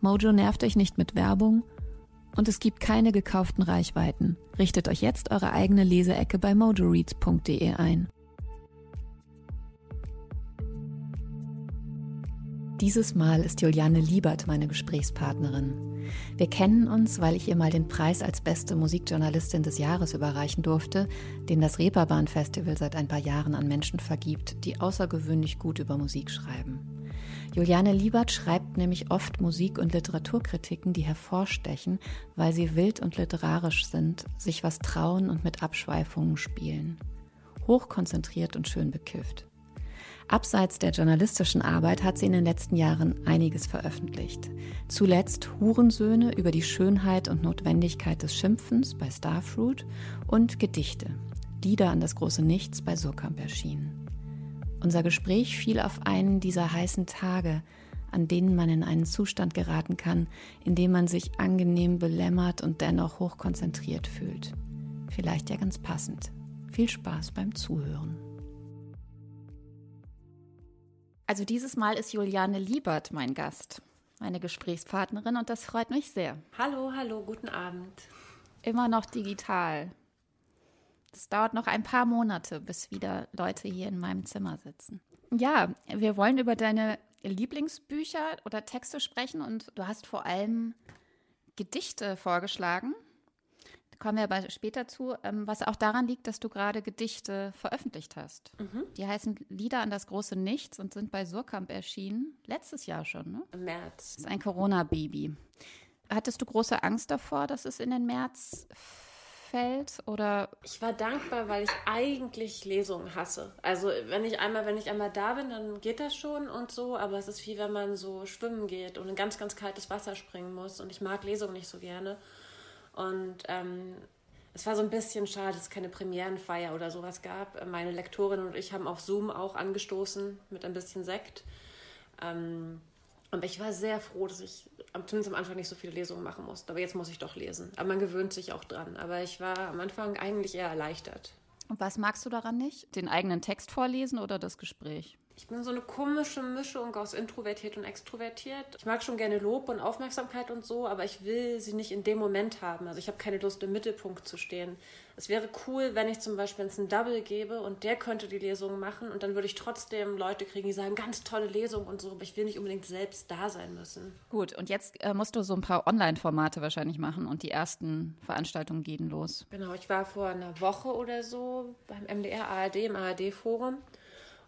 Mojo nervt euch nicht mit Werbung und es gibt keine gekauften Reichweiten. Richtet euch jetzt eure eigene Leseecke bei mojoreads.de ein. Dieses Mal ist Juliane Liebert meine Gesprächspartnerin. Wir kennen uns, weil ich ihr mal den Preis als beste Musikjournalistin des Jahres überreichen durfte, den das Reeperbahn Festival seit ein paar Jahren an Menschen vergibt, die außergewöhnlich gut über Musik schreiben. Juliane Liebert schreibt nämlich oft Musik- und Literaturkritiken, die hervorstechen, weil sie wild und literarisch sind, sich was trauen und mit Abschweifungen spielen. Hochkonzentriert und schön bekifft. Abseits der journalistischen Arbeit hat sie in den letzten Jahren einiges veröffentlicht. Zuletzt Hurensöhne über die Schönheit und Notwendigkeit des Schimpfens bei Starfruit und Gedichte, Lieder an das große Nichts bei Surkamp erschienen. Unser Gespräch fiel auf einen dieser heißen Tage, an denen man in einen Zustand geraten kann, in dem man sich angenehm belämmert und dennoch hochkonzentriert fühlt. Vielleicht ja ganz passend. Viel Spaß beim Zuhören. Also dieses Mal ist Juliane Liebert mein Gast, meine Gesprächspartnerin und das freut mich sehr. Hallo, hallo, guten Abend. Immer noch digital. Es dauert noch ein paar Monate, bis wieder Leute hier in meinem Zimmer sitzen. Ja, wir wollen über deine Lieblingsbücher oder Texte sprechen und du hast vor allem Gedichte vorgeschlagen. Da kommen wir aber später zu, ähm, was auch daran liegt, dass du gerade Gedichte veröffentlicht hast. Mhm. Die heißen Lieder an das große Nichts und sind bei Surkamp erschienen. Letztes Jahr schon, ne? Im März. Das ist ein Corona-Baby. Hattest du große Angst davor, dass es in den März fällt oder? Ich war dankbar, weil ich eigentlich Lesungen hasse. Also wenn ich einmal, wenn ich einmal da bin, dann geht das schon und so, aber es ist wie wenn man so schwimmen geht und in ganz, ganz kaltes Wasser springen muss und ich mag Lesungen nicht so gerne. Und ähm, es war so ein bisschen schade, dass es keine Premierenfeier oder sowas gab. Meine Lektorin und ich haben auf Zoom auch angestoßen mit ein bisschen Sekt. Ähm, aber ich war sehr froh, dass ich zumindest am Anfang nicht so viele Lesungen machen musste. Aber jetzt muss ich doch lesen. Aber man gewöhnt sich auch dran. Aber ich war am Anfang eigentlich eher erleichtert. Und was magst du daran nicht? Den eigenen Text vorlesen oder das Gespräch? Ich bin so eine komische Mischung aus introvertiert und extrovertiert. Ich mag schon gerne Lob und Aufmerksamkeit und so, aber ich will sie nicht in dem Moment haben. Also ich habe keine Lust, im Mittelpunkt zu stehen. Es wäre cool, wenn ich zum Beispiel einen Double gebe und der könnte die Lesung machen und dann würde ich trotzdem Leute kriegen, die sagen, ganz tolle Lesung und so, aber ich will nicht unbedingt selbst da sein müssen. Gut, und jetzt äh, musst du so ein paar Online-Formate wahrscheinlich machen und die ersten Veranstaltungen gehen los. Genau, ich war vor einer Woche oder so beim MDR ARD im ARD-Forum.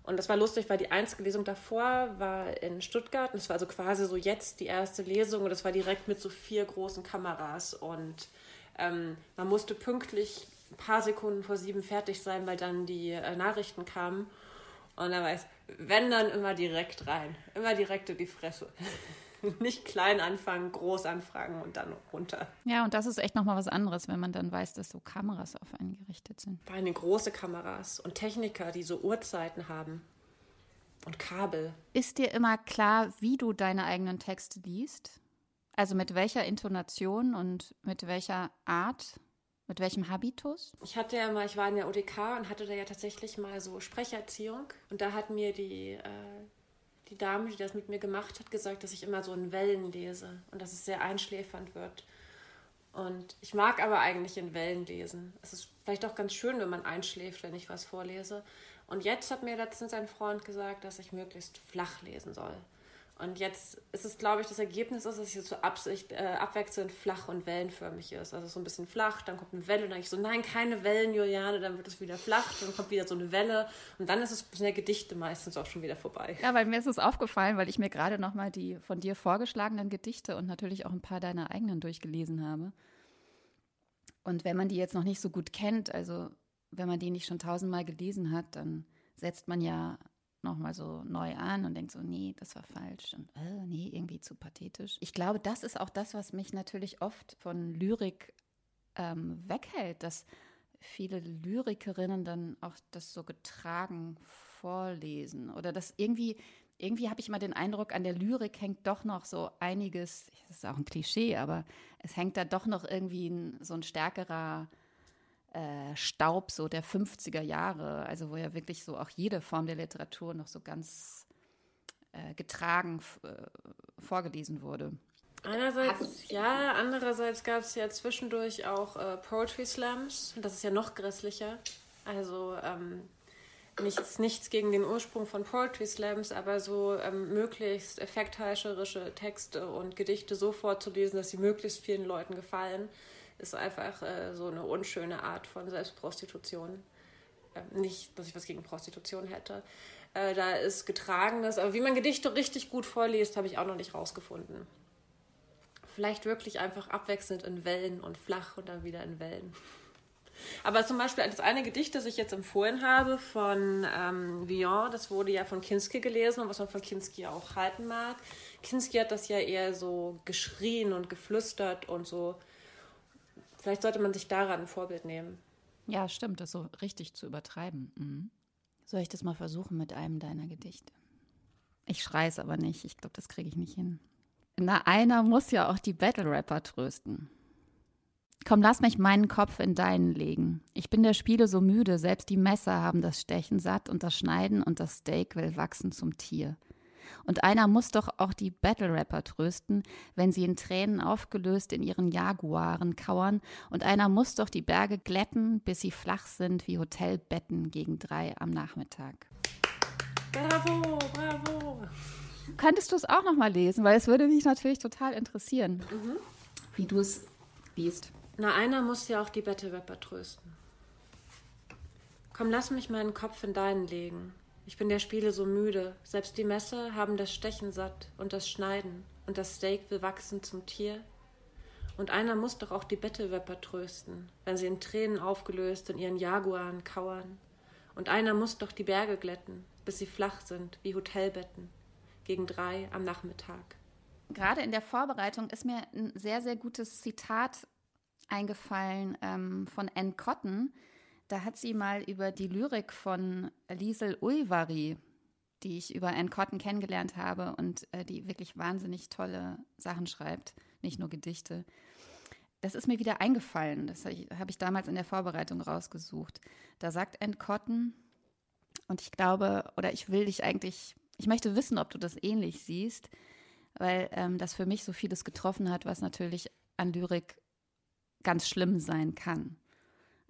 Und das war lustig, weil die einzige Lesung davor war in Stuttgart. Und es war also quasi so jetzt die erste Lesung. Und das war direkt mit so vier großen Kameras. Und ähm, man musste pünktlich ein paar Sekunden vor sieben fertig sein, weil dann die äh, Nachrichten kamen. Und dann weiß, wenn dann immer direkt rein. Immer direkt in die Fresse. nicht klein anfangen, groß anfragen und dann runter. Ja, und das ist echt nochmal was anderes, wenn man dann weiß, dass so Kameras auf einen gerichtet sind. Vor allem große Kameras und Techniker, die so Uhrzeiten haben. Und Kabel. Ist dir immer klar, wie du deine eigenen Texte liest? Also mit welcher Intonation und mit welcher Art? Mit welchem Habitus? Ich hatte ja mal, ich war in der ODK und hatte da ja tatsächlich mal so Sprecherziehung. Und da hat mir die äh, die Dame, die das mit mir gemacht hat, gesagt, dass ich immer so in Wellen lese und dass es sehr einschläfernd wird. Und ich mag aber eigentlich in Wellen lesen. Es ist vielleicht auch ganz schön, wenn man einschläft, wenn ich was vorlese. Und jetzt hat mir letztens ein Freund gesagt, dass ich möglichst flach lesen soll. Und jetzt ist es, glaube ich, das Ergebnis dass es jetzt so Absicht, äh, abwechselnd flach und wellenförmig ist. Also so ein bisschen flach, dann kommt eine Welle und dann ich so, nein, keine Wellen, Juliane, dann wird es wieder flach, dann kommt wieder so eine Welle und dann ist es in der Gedichte meistens auch schon wieder vorbei. Ja, weil mir ist es aufgefallen, weil ich mir gerade nochmal die von dir vorgeschlagenen Gedichte und natürlich auch ein paar deiner eigenen durchgelesen habe. Und wenn man die jetzt noch nicht so gut kennt, also wenn man die nicht schon tausendmal gelesen hat, dann setzt man ja nochmal so neu an und denkt so, nee, das war falsch und äh, nee, irgendwie zu pathetisch. Ich glaube, das ist auch das, was mich natürlich oft von Lyrik ähm, weghält, dass viele Lyrikerinnen dann auch das so getragen vorlesen oder dass irgendwie, irgendwie habe ich immer den Eindruck, an der Lyrik hängt doch noch so einiges, das ist auch ein Klischee, aber es hängt da doch noch irgendwie so ein stärkerer äh, Staub so der 50er Jahre, also wo ja wirklich so auch jede Form der Literatur noch so ganz äh, getragen äh, vorgelesen wurde. Einerseits ja, andererseits gab es ja zwischendurch auch äh, Poetry Slams. Das ist ja noch grässlicher. Also ähm, nichts, nichts gegen den Ursprung von Poetry Slams, aber so ähm, möglichst effektheischerische Texte und Gedichte so vorzulesen, dass sie möglichst vielen Leuten gefallen ist einfach äh, so eine unschöne Art von Selbstprostitution. Äh, nicht, dass ich was gegen Prostitution hätte. Äh, da ist Getragenes, aber wie man Gedichte richtig gut vorliest, habe ich auch noch nicht rausgefunden. Vielleicht wirklich einfach abwechselnd in Wellen und flach und dann wieder in Wellen. Aber zum Beispiel das eine Gedicht, das ich jetzt empfohlen habe von ähm, Villon, das wurde ja von Kinski gelesen und was man von Kinski auch halten mag. Kinski hat das ja eher so geschrien und geflüstert und so Vielleicht sollte man sich daran ein Vorbild nehmen. Ja, stimmt, das so richtig zu übertreiben. Mhm. Soll ich das mal versuchen mit einem deiner Gedichte? Ich schreie es aber nicht. Ich glaube, das kriege ich nicht hin. Na, einer muss ja auch die Battle-Rapper trösten. Komm, lass mich meinen Kopf in deinen legen. Ich bin der Spiele so müde, selbst die Messer haben das Stechen satt und das Schneiden und das Steak will wachsen zum Tier. Und einer muss doch auch die Battle-Rapper trösten, wenn sie in Tränen aufgelöst in ihren Jaguaren kauern. Und einer muss doch die Berge glätten, bis sie flach sind wie Hotelbetten gegen drei am Nachmittag. Bravo, bravo. Könntest du es auch noch mal lesen, weil es würde mich natürlich total interessieren, mhm. wie du es liest. Na, einer muss ja auch die Battle-Rapper trösten. Komm, lass mich meinen Kopf in deinen legen. Ich bin der Spiele so müde. Selbst die Messer haben das Stechen satt und das Schneiden. Und das Steak will wachsen zum Tier. Und einer muss doch auch die Bettelwepper trösten, wenn sie in Tränen aufgelöst in ihren Jaguaren kauern. Und einer muss doch die Berge glätten, bis sie flach sind wie Hotelbetten, gegen drei am Nachmittag. Gerade in der Vorbereitung ist mir ein sehr, sehr gutes Zitat eingefallen ähm, von Anne Cotton, da hat sie mal über die Lyrik von Liesel Ulvari, die ich über Anne Cotton kennengelernt habe und äh, die wirklich wahnsinnig tolle Sachen schreibt, nicht nur Gedichte. Das ist mir wieder eingefallen. Das habe ich, hab ich damals in der Vorbereitung rausgesucht. Da sagt Anne Cotton, und ich glaube, oder ich will dich eigentlich, ich möchte wissen, ob du das ähnlich siehst, weil ähm, das für mich so vieles getroffen hat, was natürlich an Lyrik ganz schlimm sein kann.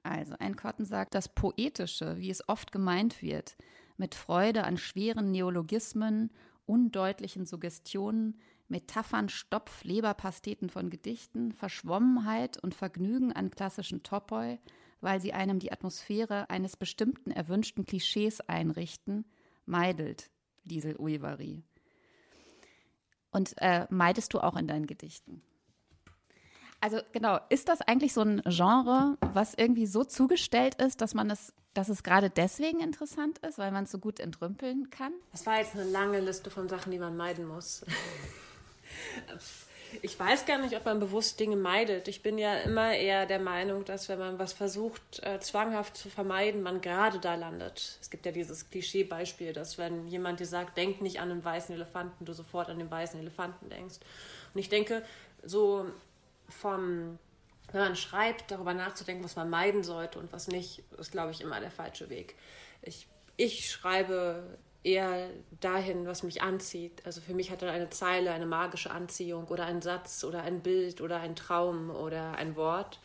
Also, ein Cotton sagt, das Poetische, wie es oft gemeint wird, mit Freude an schweren Neologismen, undeutlichen Suggestionen, Metaphern, Stopf, Leberpasteten von Gedichten, Verschwommenheit und Vergnügen an klassischen Topoi, weil sie einem die Atmosphäre eines bestimmten erwünschten Klischees einrichten, meidelt Liesel Uivari. Und äh, meidest du auch in deinen Gedichten? Also genau, ist das eigentlich so ein Genre, was irgendwie so zugestellt ist, dass man es, dass es gerade deswegen interessant ist, weil man es so gut entrümpeln kann? Das war jetzt eine lange Liste von Sachen, die man meiden muss. Ich weiß gar nicht, ob man bewusst Dinge meidet. Ich bin ja immer eher der Meinung, dass wenn man was versucht, äh, zwanghaft zu vermeiden, man gerade da landet. Es gibt ja dieses Klischeebeispiel, dass wenn jemand dir sagt, denk nicht an einen weißen Elefanten, du sofort an den weißen Elefanten denkst. Und ich denke, so vom, wenn man schreibt, darüber nachzudenken, was man meiden sollte und was nicht, ist, glaube ich, immer der falsche Weg. Ich, ich schreibe eher dahin, was mich anzieht. Also für mich hat dann eine Zeile eine magische Anziehung oder ein Satz oder ein Bild oder ein Traum oder ein Wort.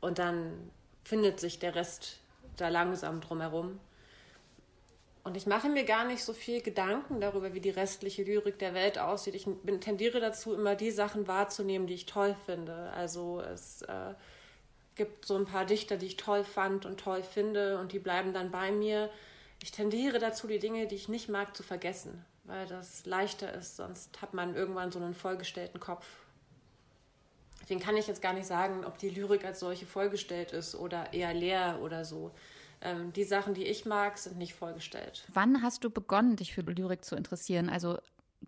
Und dann findet sich der Rest da langsam drumherum. Und ich mache mir gar nicht so viel Gedanken darüber, wie die restliche Lyrik der Welt aussieht. Ich bin, tendiere dazu, immer die Sachen wahrzunehmen, die ich toll finde. Also es äh, gibt so ein paar Dichter, die ich toll fand und toll finde und die bleiben dann bei mir. Ich tendiere dazu, die Dinge, die ich nicht mag, zu vergessen, weil das leichter ist. Sonst hat man irgendwann so einen vollgestellten Kopf. Deswegen kann ich jetzt gar nicht sagen, ob die Lyrik als solche vollgestellt ist oder eher leer oder so ähm, die Sachen, die ich mag, sind nicht vollgestellt. Wann hast du begonnen, dich für Lyrik zu interessieren? Also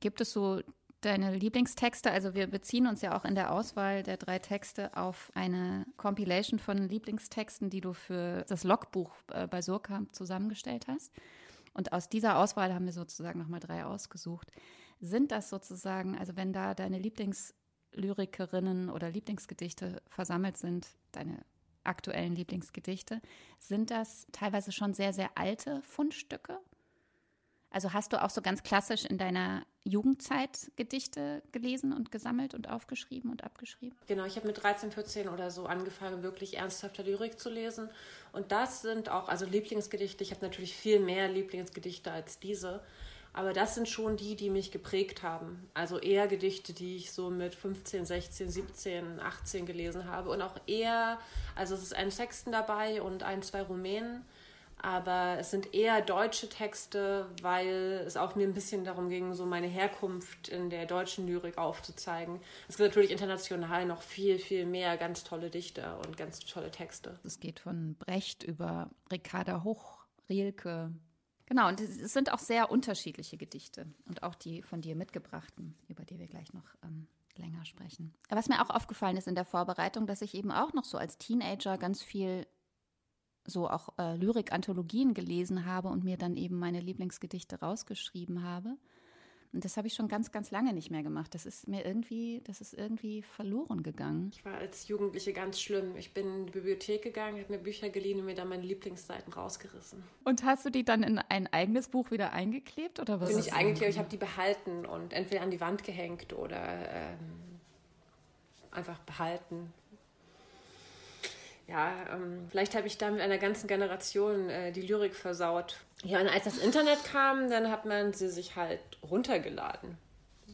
gibt es so deine Lieblingstexte? Also wir beziehen uns ja auch in der Auswahl der drei Texte auf eine Compilation von Lieblingstexten, die du für das Logbuch äh, bei Surkamp zusammengestellt hast. Und aus dieser Auswahl haben wir sozusagen nochmal drei ausgesucht. Sind das sozusagen, also wenn da deine Lieblingslyrikerinnen oder Lieblingsgedichte versammelt sind, deine aktuellen Lieblingsgedichte. Sind das teilweise schon sehr, sehr alte Fundstücke? Also hast du auch so ganz klassisch in deiner Jugendzeit Gedichte gelesen und gesammelt und aufgeschrieben und abgeschrieben? Genau, ich habe mit 13, 14 oder so angefangen, wirklich ernsthafter Lyrik zu lesen. Und das sind auch, also Lieblingsgedichte, ich habe natürlich viel mehr Lieblingsgedichte als diese. Aber das sind schon die, die mich geprägt haben. Also eher Gedichte, die ich so mit 15, 16, 17, 18 gelesen habe. Und auch eher, also es ist ein Sexten dabei und ein, zwei Rumänen. Aber es sind eher deutsche Texte, weil es auch mir ein bisschen darum ging, so meine Herkunft in der deutschen Lyrik aufzuzeigen. Es gibt natürlich international noch viel, viel mehr ganz tolle Dichter und ganz tolle Texte. Es geht von Brecht über Ricarda Hoch, Rielke, Genau, und es sind auch sehr unterschiedliche Gedichte und auch die von dir mitgebrachten, über die wir gleich noch ähm, länger sprechen. Was mir auch aufgefallen ist in der Vorbereitung, dass ich eben auch noch so als Teenager ganz viel so auch äh, Lyrik-Anthologien gelesen habe und mir dann eben meine Lieblingsgedichte rausgeschrieben habe. Und das habe ich schon ganz, ganz lange nicht mehr gemacht. Das ist mir irgendwie, das ist irgendwie verloren gegangen. Ich war als Jugendliche ganz schlimm. Ich bin in die Bibliothek gegangen, habe mir Bücher geliehen und mir dann meine Lieblingsseiten rausgerissen. Und hast du die dann in ein eigenes Buch wieder eingeklebt oder was? Bin ich eigentlich, ich habe die behalten und entweder an die Wand gehängt oder ähm, einfach behalten ja, ähm, vielleicht habe ich da mit einer ganzen Generation äh, die Lyrik versaut. Ja, und als das Internet kam, dann hat man sie sich halt runtergeladen.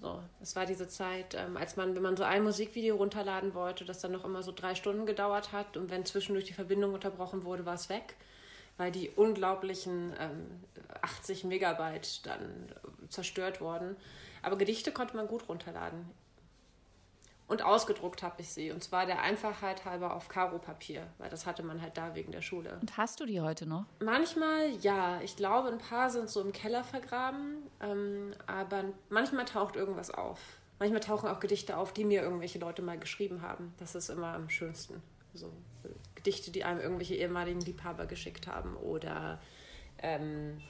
So, es war diese Zeit, ähm, als man, wenn man so ein Musikvideo runterladen wollte, das dann noch immer so drei Stunden gedauert hat und wenn zwischendurch die Verbindung unterbrochen wurde, war es weg, weil die unglaublichen ähm, 80 Megabyte dann äh, zerstört wurden. Aber Gedichte konnte man gut runterladen. Und ausgedruckt habe ich sie. Und zwar der Einfachheit halber auf Karo-Papier, weil das hatte man halt da wegen der Schule. Und hast du die heute noch? Manchmal ja. Ich glaube, ein paar sind so im Keller vergraben. Ähm, aber manchmal taucht irgendwas auf. Manchmal tauchen auch Gedichte auf, die mir irgendwelche Leute mal geschrieben haben. Das ist immer am schönsten. So äh, Gedichte, die einem irgendwelche ehemaligen Liebhaber geschickt haben. Oder ähm,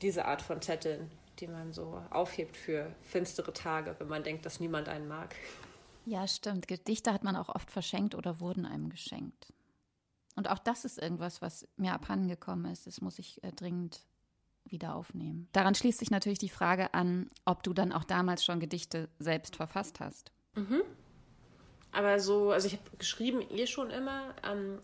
diese Art von Zetteln, die man so aufhebt für finstere Tage, wenn man denkt, dass niemand einen mag. Ja, stimmt. Gedichte hat man auch oft verschenkt oder wurden einem geschenkt. Und auch das ist irgendwas, was mir abhandengekommen ist. Das muss ich äh, dringend wieder aufnehmen. Daran schließt sich natürlich die Frage an, ob du dann auch damals schon Gedichte selbst verfasst hast. Mhm. Aber so, also ich habe geschrieben eh schon immer. Ähm,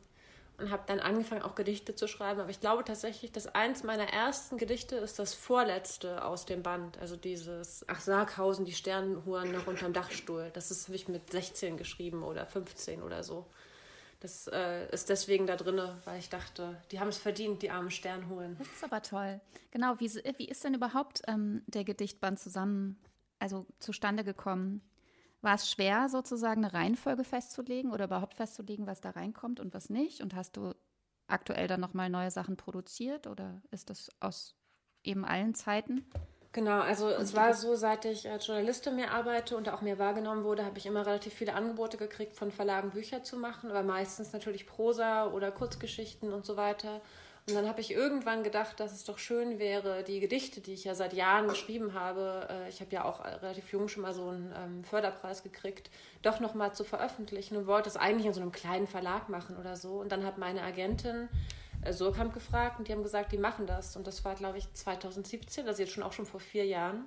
und habe dann angefangen, auch Gedichte zu schreiben. Aber ich glaube tatsächlich, dass eins meiner ersten Gedichte ist das vorletzte aus dem Band. Also dieses Ach Sarghausen, die Sternenhuren noch unterm Dachstuhl. Das habe ich mit 16 geschrieben oder 15 oder so. Das äh, ist deswegen da drin, weil ich dachte, die haben es verdient, die armen Sternhuren. Das ist aber toll. Genau, wie, wie ist denn überhaupt ähm, der Gedichtband zusammen, also zustande gekommen? War es schwer, sozusagen eine Reihenfolge festzulegen oder überhaupt festzulegen, was da reinkommt und was nicht? Und hast du aktuell dann nochmal neue Sachen produziert oder ist das aus eben allen Zeiten? Genau, also es war so, seit ich als Journalistin mehr arbeite und auch mehr wahrgenommen wurde, habe ich immer relativ viele Angebote gekriegt, von Verlagen Bücher zu machen, aber meistens natürlich Prosa oder Kurzgeschichten und so weiter. Und dann habe ich irgendwann gedacht, dass es doch schön wäre, die Gedichte, die ich ja seit Jahren geschrieben habe, äh, ich habe ja auch relativ jung schon mal so einen ähm, Förderpreis gekriegt, doch nochmal zu veröffentlichen und wollte es eigentlich in so einem kleinen Verlag machen oder so. Und dann hat meine Agentin äh, Surkamp gefragt und die haben gesagt, die machen das. Und das war, glaube ich, 2017, also jetzt schon auch schon vor vier Jahren.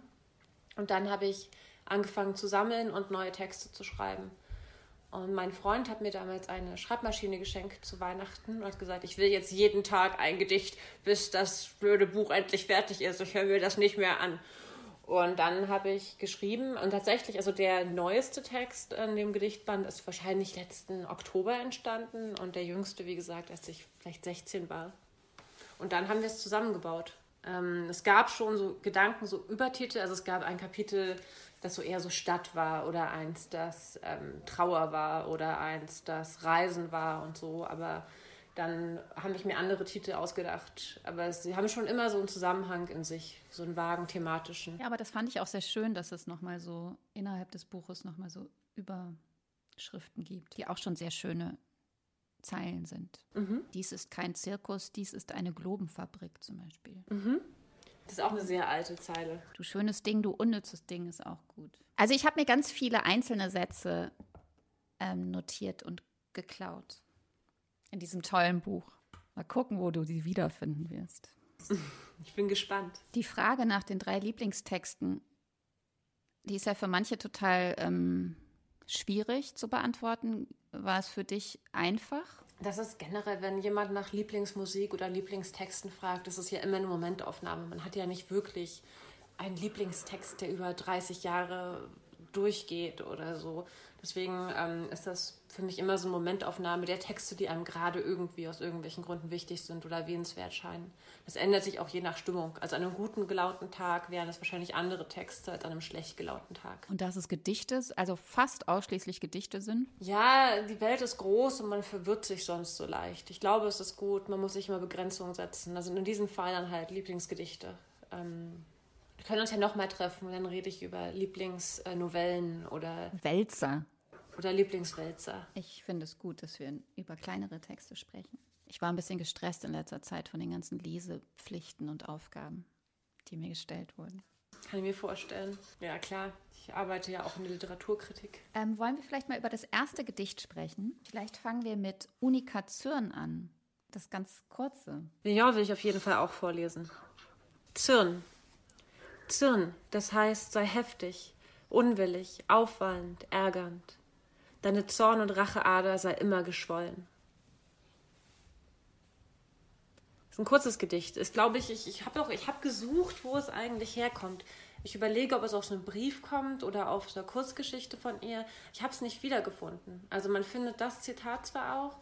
Und dann habe ich angefangen zu sammeln und neue Texte zu schreiben. Und mein Freund hat mir damals eine Schreibmaschine geschenkt zu Weihnachten und hat gesagt, ich will jetzt jeden Tag ein Gedicht, bis das blöde Buch endlich fertig ist. Ich höre mir das nicht mehr an. Und dann habe ich geschrieben und tatsächlich, also der neueste Text in dem Gedichtband ist wahrscheinlich letzten Oktober entstanden und der jüngste, wie gesagt, als ich vielleicht 16 war. Und dann haben wir es zusammengebaut. Ähm, es gab schon so Gedanken, so Übertitel. Also es gab ein Kapitel, das so eher so Stadt war oder eins, das ähm, Trauer war oder eins, das Reisen war und so. Aber dann habe ich mir andere Titel ausgedacht. Aber sie haben schon immer so einen Zusammenhang in sich, so einen vagen thematischen. Ja, aber das fand ich auch sehr schön, dass es nochmal so innerhalb des Buches nochmal so Überschriften gibt, die auch schon sehr schöne Zeilen sind. Mhm. Dies ist kein Zirkus, dies ist eine Globenfabrik zum Beispiel. Mhm. Das ist auch eine sehr alte Zeile. Du schönes Ding, du unnützes Ding ist auch gut. Also ich habe mir ganz viele einzelne Sätze ähm, notiert und geklaut in diesem tollen Buch. Mal gucken, wo du sie wiederfinden wirst. Ich bin gespannt. Die Frage nach den drei Lieblingstexten, die ist ja für manche total ähm, schwierig zu beantworten. War es für dich einfach? Das ist generell, wenn jemand nach Lieblingsmusik oder Lieblingstexten fragt, das ist ja immer eine Momentaufnahme. Man hat ja nicht wirklich einen Lieblingstext, der über 30 Jahre durchgeht oder so. Deswegen ähm, ist das für mich immer so eine Momentaufnahme der Texte, die einem gerade irgendwie aus irgendwelchen Gründen wichtig sind oder erwähnenswert scheinen. Das ändert sich auch je nach Stimmung. Also an einem guten gelaunten Tag wären es wahrscheinlich andere Texte als an einem schlecht gelaunten Tag. Und dass es Gedichte, also fast ausschließlich Gedichte sind? Ja, die Welt ist groß und man verwirrt sich sonst so leicht. Ich glaube, es ist gut, man muss sich immer Begrenzungen setzen. Also in diesem Fall dann halt Lieblingsgedichte. Ähm, wir können uns ja nochmal treffen und dann rede ich über Lieblingsnovellen oder. Wälzer. Oder Lieblingswälzer. Ich finde es gut, dass wir über kleinere Texte sprechen. Ich war ein bisschen gestresst in letzter Zeit von den ganzen Lesepflichten und Aufgaben, die mir gestellt wurden. Kann ich mir vorstellen. Ja, klar. Ich arbeite ja auch in der Literaturkritik. Ähm, wollen wir vielleicht mal über das erste Gedicht sprechen? Vielleicht fangen wir mit Unika Zürn an. Das ganz kurze. Ja, will ich auf jeden Fall auch vorlesen. Zürn. Zürn, das heißt, sei heftig, unwillig, aufwallend, ärgernd. Deine Zorn- und Racheader sei immer geschwollen. Das ist ein kurzes Gedicht. Ist, glaube ich, ich, ich habe habe gesucht, wo es eigentlich herkommt. Ich überlege, ob es aus einem Brief kommt oder auf einer Kurzgeschichte von ihr. Ich habe es nicht wiedergefunden. Also man findet das Zitat zwar auch,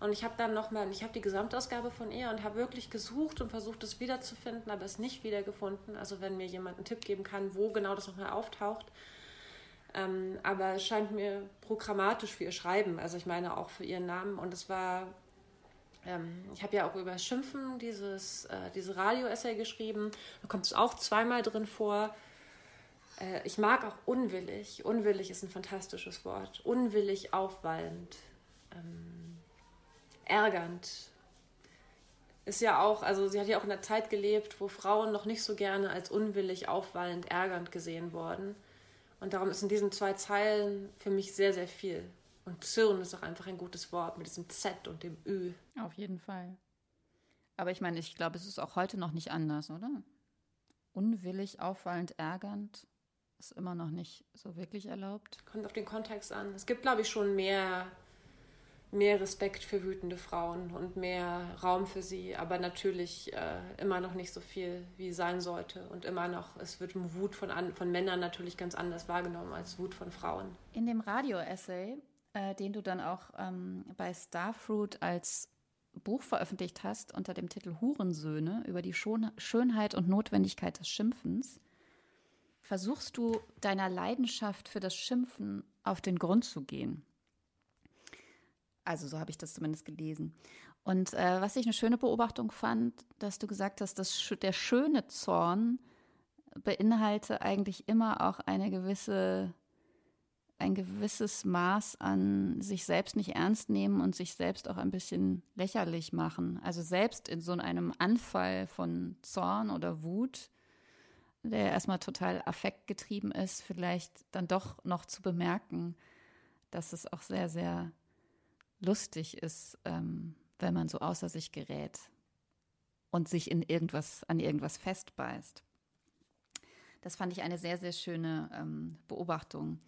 und ich habe dann nochmal, ich habe die Gesamtausgabe von ihr und habe wirklich gesucht und versucht, es wiederzufinden, aber es nicht wiedergefunden. Also wenn mir jemand einen Tipp geben kann, wo genau das nochmal auftaucht, ähm, aber es scheint mir programmatisch für ihr Schreiben, also ich meine auch für ihren Namen. Und es war, ähm, ich habe ja auch über Schimpfen dieses, äh, diese Radio-Essay geschrieben. Da kommt es auch zweimal drin vor. Äh, ich mag auch unwillig. Unwillig ist ein fantastisches Wort. Unwillig aufwallend. Ähm, ärgernd. Ist ja auch, also sie hat ja auch in einer Zeit gelebt, wo Frauen noch nicht so gerne als unwillig, aufwallend, ärgernd gesehen wurden. Und darum ist in diesen zwei Zeilen für mich sehr, sehr viel. Und Zürn ist auch einfach ein gutes Wort mit diesem Z und dem Ü. Auf jeden Fall. Aber ich meine, ich glaube, es ist auch heute noch nicht anders, oder? Unwillig, auffallend, ärgernd ist immer noch nicht so wirklich erlaubt. Kommt auf den Kontext an. Es gibt, glaube ich, schon mehr mehr Respekt für wütende Frauen und mehr Raum für sie, aber natürlich äh, immer noch nicht so viel, wie sein sollte. Und immer noch, es wird Wut von, an, von Männern natürlich ganz anders wahrgenommen als Wut von Frauen. In dem Radio-Essay, äh, den du dann auch ähm, bei Starfruit als Buch veröffentlicht hast, unter dem Titel Hurensöhne über die Schon Schönheit und Notwendigkeit des Schimpfens, versuchst du deiner Leidenschaft für das Schimpfen auf den Grund zu gehen. Also so habe ich das zumindest gelesen. Und äh, was ich eine schöne Beobachtung fand, dass du gesagt hast, dass der schöne Zorn beinhalte eigentlich immer auch eine gewisse ein gewisses Maß an sich selbst nicht ernst nehmen und sich selbst auch ein bisschen lächerlich machen. Also selbst in so einem Anfall von Zorn oder Wut, der erstmal total affektgetrieben ist, vielleicht dann doch noch zu bemerken, dass es auch sehr, sehr lustig ist, ähm, wenn man so außer sich gerät und sich in irgendwas, an irgendwas festbeißt. Das fand ich eine sehr, sehr schöne ähm, Beobachtung.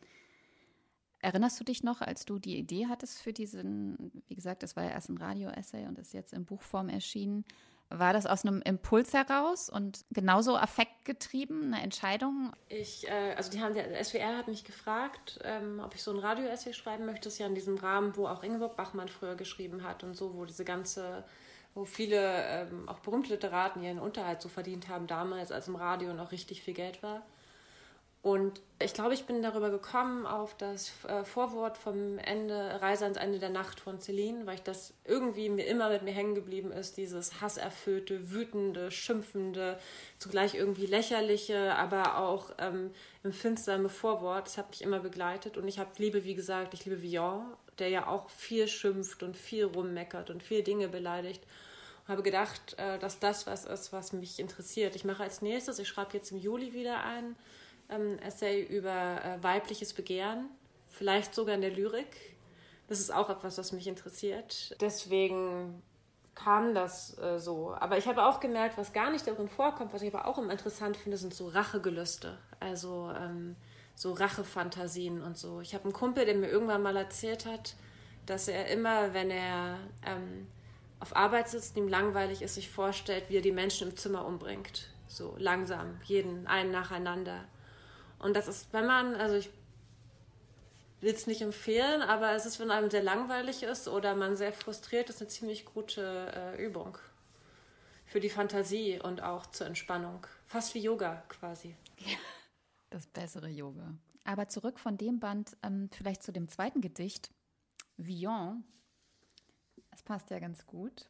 Erinnerst du dich noch, als du die Idee hattest für diesen, wie gesagt, das war ja erst ein Radio-Essay und ist jetzt in Buchform erschienen. War das aus einem Impuls heraus und genauso affektgetrieben, eine Entscheidung? Ich, äh, also die haben, der SWR hat mich gefragt, ähm, ob ich so ein Radio-Essay schreiben möchte. Das ist ja in diesem Rahmen, wo auch Ingeborg Bachmann früher geschrieben hat und so, wo diese ganze, wo viele ähm, auch berühmte Literaten ihren Unterhalt so verdient haben damals, als im Radio noch richtig viel Geld war. Und ich glaube, ich bin darüber gekommen auf das äh, Vorwort vom Ende, Reise ans Ende der Nacht von Celine, weil ich das irgendwie mir immer mit mir hängen geblieben ist, dieses hasserfüllte, wütende, schimpfende, zugleich irgendwie lächerliche, aber auch ähm, empfindsame Vorwort. Das hat mich immer begleitet und ich habe liebe, wie gesagt, ich liebe Villon, der ja auch viel schimpft und viel rummeckert und viel Dinge beleidigt habe gedacht, äh, dass das was ist, was mich interessiert. Ich mache als nächstes, ich schreibe jetzt im Juli wieder ein ähm, Essay über äh, weibliches Begehren, vielleicht sogar in der Lyrik. Das ist auch etwas, was mich interessiert. Deswegen kam das äh, so. Aber ich habe auch gemerkt, was gar nicht darin vorkommt, was ich aber auch immer interessant finde, sind so Rachegelüste. Also ähm, so Rachefantasien und so. Ich habe einen Kumpel, der mir irgendwann mal erzählt hat, dass er immer, wenn er ähm, auf Arbeit sitzt, ihm langweilig ist, sich vorstellt, wie er die Menschen im Zimmer umbringt. So langsam, jeden, einen nacheinander. Und das ist, wenn man, also ich will es nicht empfehlen, aber es ist, wenn einem sehr langweilig ist oder man sehr frustriert ist, eine ziemlich gute äh, Übung für die Fantasie und auch zur Entspannung. Fast wie Yoga quasi. Das bessere Yoga. Aber zurück von dem Band ähm, vielleicht zu dem zweiten Gedicht, Villon. Das passt ja ganz gut.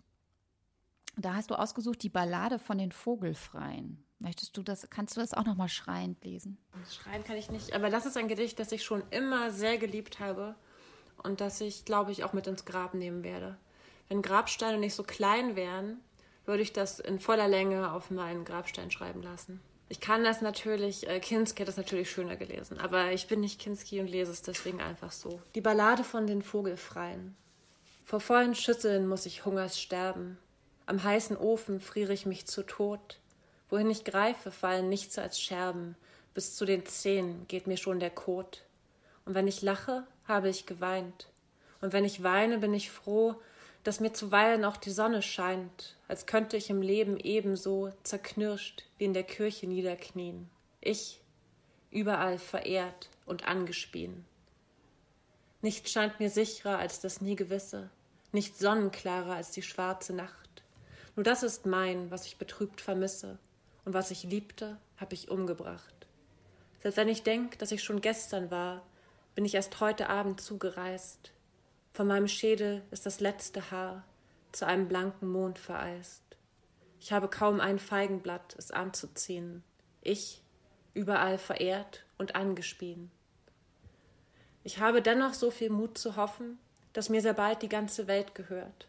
Da hast du ausgesucht die Ballade von den Vogelfreien. Möchtest du das, kannst du das auch nochmal schreiend lesen? Schreien kann ich nicht, aber das ist ein Gedicht, das ich schon immer sehr geliebt habe und das ich, glaube ich, auch mit ins Grab nehmen werde. Wenn Grabsteine nicht so klein wären, würde ich das in voller Länge auf meinen Grabstein schreiben lassen. Ich kann das natürlich, äh, Kinski hat das natürlich schöner gelesen, aber ich bin nicht Kinski und lese es deswegen einfach so. Die Ballade von den Vogelfreien. Vor vollen Schüsseln muss ich Hungers sterben. Am heißen Ofen friere ich mich zu Tod. Wohin ich greife, fallen nichts als Scherben. Bis zu den Zehen geht mir schon der Kot. Und wenn ich lache, habe ich geweint. Und wenn ich weine, bin ich froh, dass mir zuweilen auch die Sonne scheint, als könnte ich im Leben ebenso zerknirscht wie in der Kirche niederknien. Ich, überall verehrt und angespien. Nichts scheint mir sicherer als das nie Gewisse, nicht sonnenklarer als die schwarze Nacht. Nur das ist mein, was ich betrübt vermisse, und was ich liebte, habe ich umgebracht. Selbst wenn ich denke, dass ich schon gestern war, bin ich erst heute Abend zugereist. Von meinem Schädel ist das letzte Haar zu einem blanken Mond vereist. Ich habe kaum ein Feigenblatt, es anzuziehen. Ich, überall verehrt und angespien. Ich habe dennoch so viel Mut zu hoffen, dass mir sehr bald die ganze Welt gehört.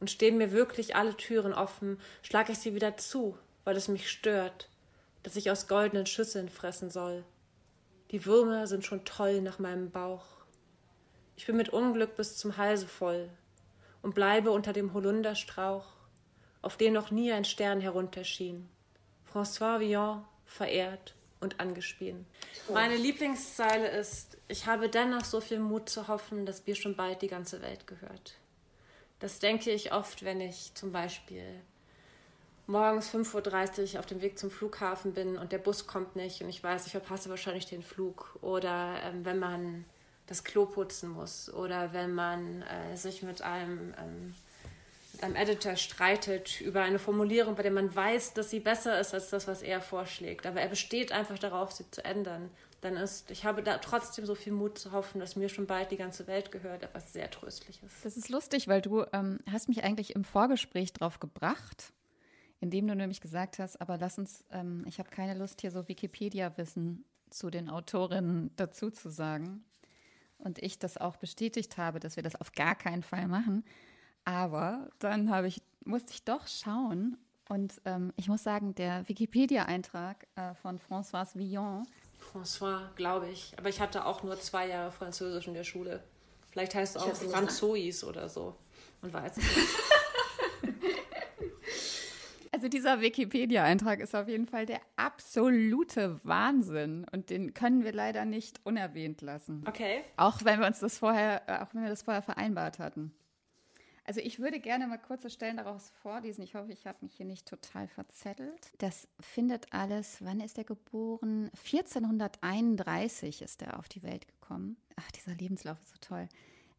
Und stehen mir wirklich alle Türen offen, schlag ich sie wieder zu, weil es mich stört, dass ich aus goldenen Schüsseln fressen soll. Die Würmer sind schon toll nach meinem Bauch. Ich bin mit Unglück bis zum Halse voll und bleibe unter dem Holunderstrauch, auf den noch nie ein Stern herunterschien. François Villon verehrt und angespielt. Meine Lieblingszeile ist, ich habe dennoch so viel Mut zu hoffen, dass mir schon bald die ganze Welt gehört. Das denke ich oft, wenn ich zum Beispiel morgens 5.30 Uhr auf dem Weg zum Flughafen bin und der Bus kommt nicht und ich weiß, ich verpasse wahrscheinlich den Flug. Oder ähm, wenn man das Klo putzen muss oder wenn man äh, sich mit einem, ähm, mit einem Editor streitet über eine Formulierung, bei der man weiß, dass sie besser ist als das, was er vorschlägt. Aber er besteht einfach darauf, sie zu ändern. Dann ist, ich habe da trotzdem so viel Mut zu hoffen, dass mir schon bald die ganze Welt gehört, etwas sehr Tröstliches. Das ist lustig, weil du ähm, hast mich eigentlich im Vorgespräch drauf gebracht indem du nämlich gesagt hast, aber lass uns, ähm, ich habe keine Lust, hier so Wikipedia-Wissen zu den Autorinnen dazu zu sagen. Und ich das auch bestätigt habe, dass wir das auf gar keinen Fall machen. Aber dann habe ich, musste ich doch schauen. Und ähm, ich muss sagen, der Wikipedia-Eintrag äh, von François Villon. François, glaube ich. Aber ich hatte auch nur zwei Jahre Französisch in der Schule. Vielleicht heißt es auch Franzois oder so. Man weiß es nicht. Also dieser Wikipedia-Eintrag ist auf jeden Fall der absolute Wahnsinn und den können wir leider nicht unerwähnt lassen. Okay. Auch wenn wir uns das vorher, äh, auch wenn wir das vorher vereinbart hatten. Also ich würde gerne mal kurze Stellen daraus vorlesen. Ich hoffe, ich habe mich hier nicht total verzettelt. Das findet alles, wann ist er geboren? 1431 ist er auf die Welt gekommen. Ach, dieser Lebenslauf ist so toll.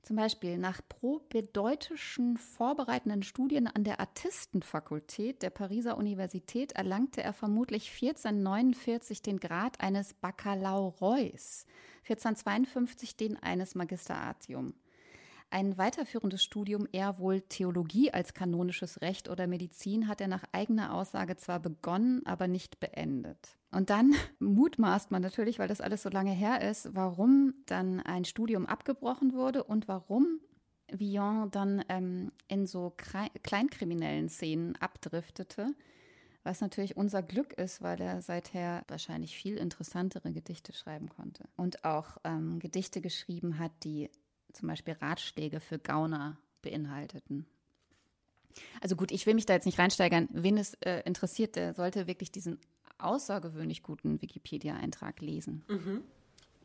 Zum Beispiel nach probedeutischen vorbereitenden Studien an der Artistenfakultät der Pariser Universität erlangte er vermutlich 1449 den Grad eines Baccalaureus, 1452 den eines Magister Artium. Ein weiterführendes Studium eher wohl Theologie als kanonisches Recht oder Medizin hat er nach eigener Aussage zwar begonnen, aber nicht beendet. Und dann mutmaßt man natürlich, weil das alles so lange her ist, warum dann ein Studium abgebrochen wurde und warum Villon dann ähm, in so kleinkriminellen Szenen abdriftete. Was natürlich unser Glück ist, weil er seither wahrscheinlich viel interessantere Gedichte schreiben konnte. Und auch ähm, Gedichte geschrieben hat, die zum Beispiel Ratschläge für Gauner beinhalteten. Also gut, ich will mich da jetzt nicht reinsteigern. Wen es äh, interessiert, der sollte wirklich diesen außergewöhnlich guten Wikipedia-Eintrag lesen. Mhm.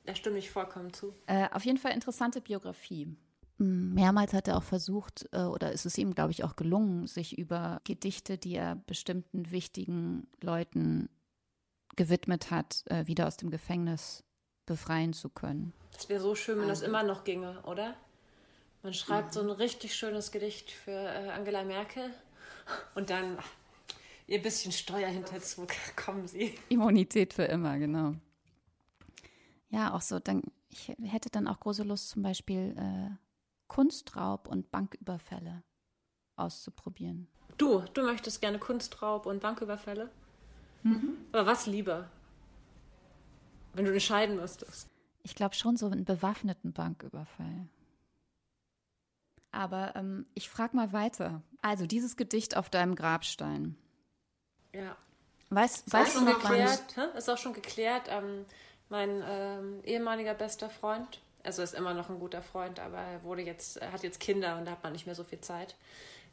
Da stimme ich vollkommen zu. Äh, auf jeden Fall interessante Biografie. Hm, mehrmals hat er auch versucht, äh, oder ist es ihm, glaube ich, auch gelungen, sich über Gedichte, die er bestimmten wichtigen Leuten gewidmet hat, äh, wieder aus dem Gefängnis befreien zu können. Das wäre so schön, wenn das immer noch ginge, oder? Man schreibt so ein richtig schönes Gedicht für äh, Angela Merkel und dann ach, ihr bisschen Steuerhinterzug kommen Sie. Immunität für immer, genau. Ja, auch so, dann, ich hätte dann auch große Lust, zum Beispiel äh, Kunstraub und Banküberfälle auszuprobieren. Du, du möchtest gerne Kunstraub und Banküberfälle? Mhm. Aber was lieber? Wenn du entscheiden müsstest. Ich glaube schon so einen bewaffneten Banküberfall. Aber ähm, ich frage mal weiter. Also dieses Gedicht auf deinem Grabstein. Ja. Weiß, ist weißt auch schon geklärt, Ist auch schon geklärt. Ähm, mein ähm, ehemaliger bester Freund, also ist immer noch ein guter Freund, aber er wurde jetzt, hat jetzt Kinder und da hat man nicht mehr so viel Zeit.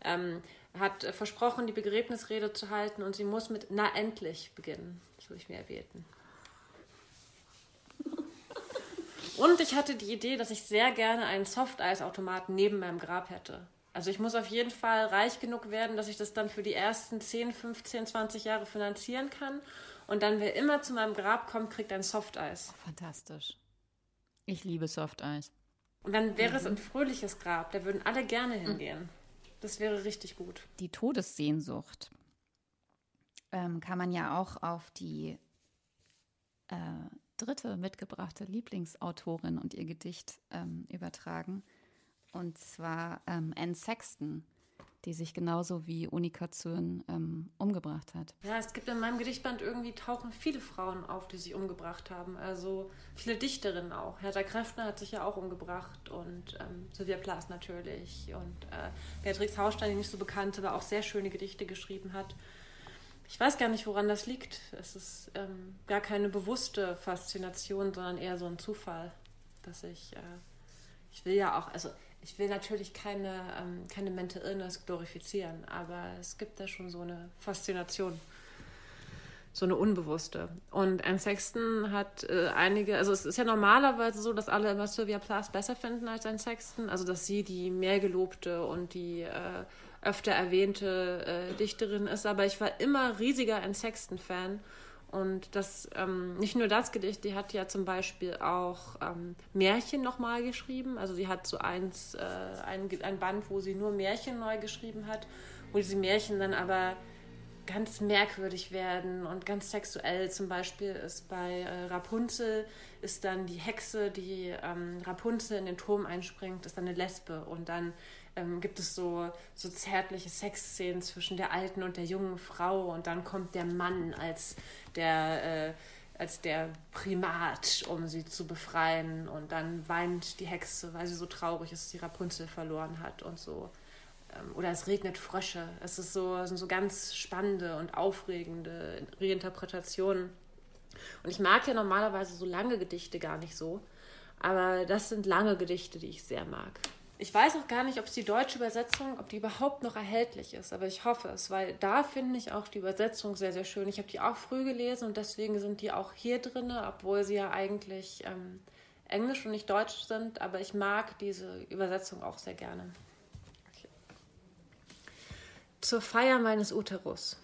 Ähm, hat versprochen, die Begräbnisrede zu halten und sie muss mit Na endlich beginnen. Das will ich mir erbeten. Und ich hatte die Idee, dass ich sehr gerne einen Softeisautomaten neben meinem Grab hätte. Also ich muss auf jeden Fall reich genug werden, dass ich das dann für die ersten 10, 15, 20 Jahre finanzieren kann. Und dann, wer immer zu meinem Grab kommt, kriegt ein Softeis. Fantastisch. Ich liebe Softeis. Und dann wäre mhm. es ein fröhliches Grab. Da würden alle gerne hingehen. Das wäre richtig gut. Die Todessehnsucht ähm, kann man ja auch auf die äh, dritte mitgebrachte Lieblingsautorin und ihr Gedicht ähm, übertragen. Und zwar ähm, Anne Sexton, die sich genauso wie Unika Zürn ähm, umgebracht hat. Ja, es gibt in meinem Gedichtband irgendwie tauchen viele Frauen auf, die sich umgebracht haben. Also viele Dichterinnen auch. Hertha Kräftner hat sich ja auch umgebracht und ähm, Sylvia Plath natürlich. Und äh, Beatrix Hausstein, die nicht so bekannte, aber auch sehr schöne Gedichte geschrieben hat. Ich weiß gar nicht, woran das liegt. Es ist ähm, gar keine bewusste Faszination, sondern eher so ein Zufall, dass ich, äh, ich will ja auch, also ich will natürlich keine, ähm, keine Mental Illness glorifizieren, aber es gibt da schon so eine Faszination, so eine unbewusste. Und Anne Sexton hat äh, einige, also es ist ja normalerweise so, dass alle immer Sylvia Plath besser finden als Anne Sexton, also dass sie die mehr gelobte und die äh, öfter erwähnte äh, Dichterin ist, aber ich war immer riesiger ein Sexton-Fan. Und das, ähm, nicht nur das Gedicht, die hat ja zum Beispiel auch ähm, Märchen nochmal geschrieben. Also sie hat so eins, äh, ein, ein Band, wo sie nur Märchen neu geschrieben hat, wo diese Märchen dann aber ganz merkwürdig werden und ganz sexuell. Zum Beispiel ist bei äh, Rapunzel ist dann die Hexe, die ähm, Rapunzel in den Turm einspringt, ist dann eine Lesbe und dann ähm, gibt es so, so zärtliche Sexszenen zwischen der alten und der jungen Frau und dann kommt der Mann als der, äh, als der Primat, um sie zu befreien und dann weint die Hexe, weil sie so traurig ist, sie Rapunzel verloren hat und so. Ähm, oder es regnet Frösche. Es ist so, sind so ganz spannende und aufregende Reinterpretationen. Und ich mag ja normalerweise so lange Gedichte gar nicht so. Aber das sind lange Gedichte, die ich sehr mag. Ich weiß auch gar nicht, ob es die deutsche Übersetzung, ob die überhaupt noch erhältlich ist, aber ich hoffe es, weil da finde ich auch die Übersetzung sehr, sehr schön. Ich habe die auch früh gelesen und deswegen sind die auch hier drin, obwohl sie ja eigentlich ähm, Englisch und nicht Deutsch sind, aber ich mag diese Übersetzung auch sehr gerne. Zur Feier meines Uterus.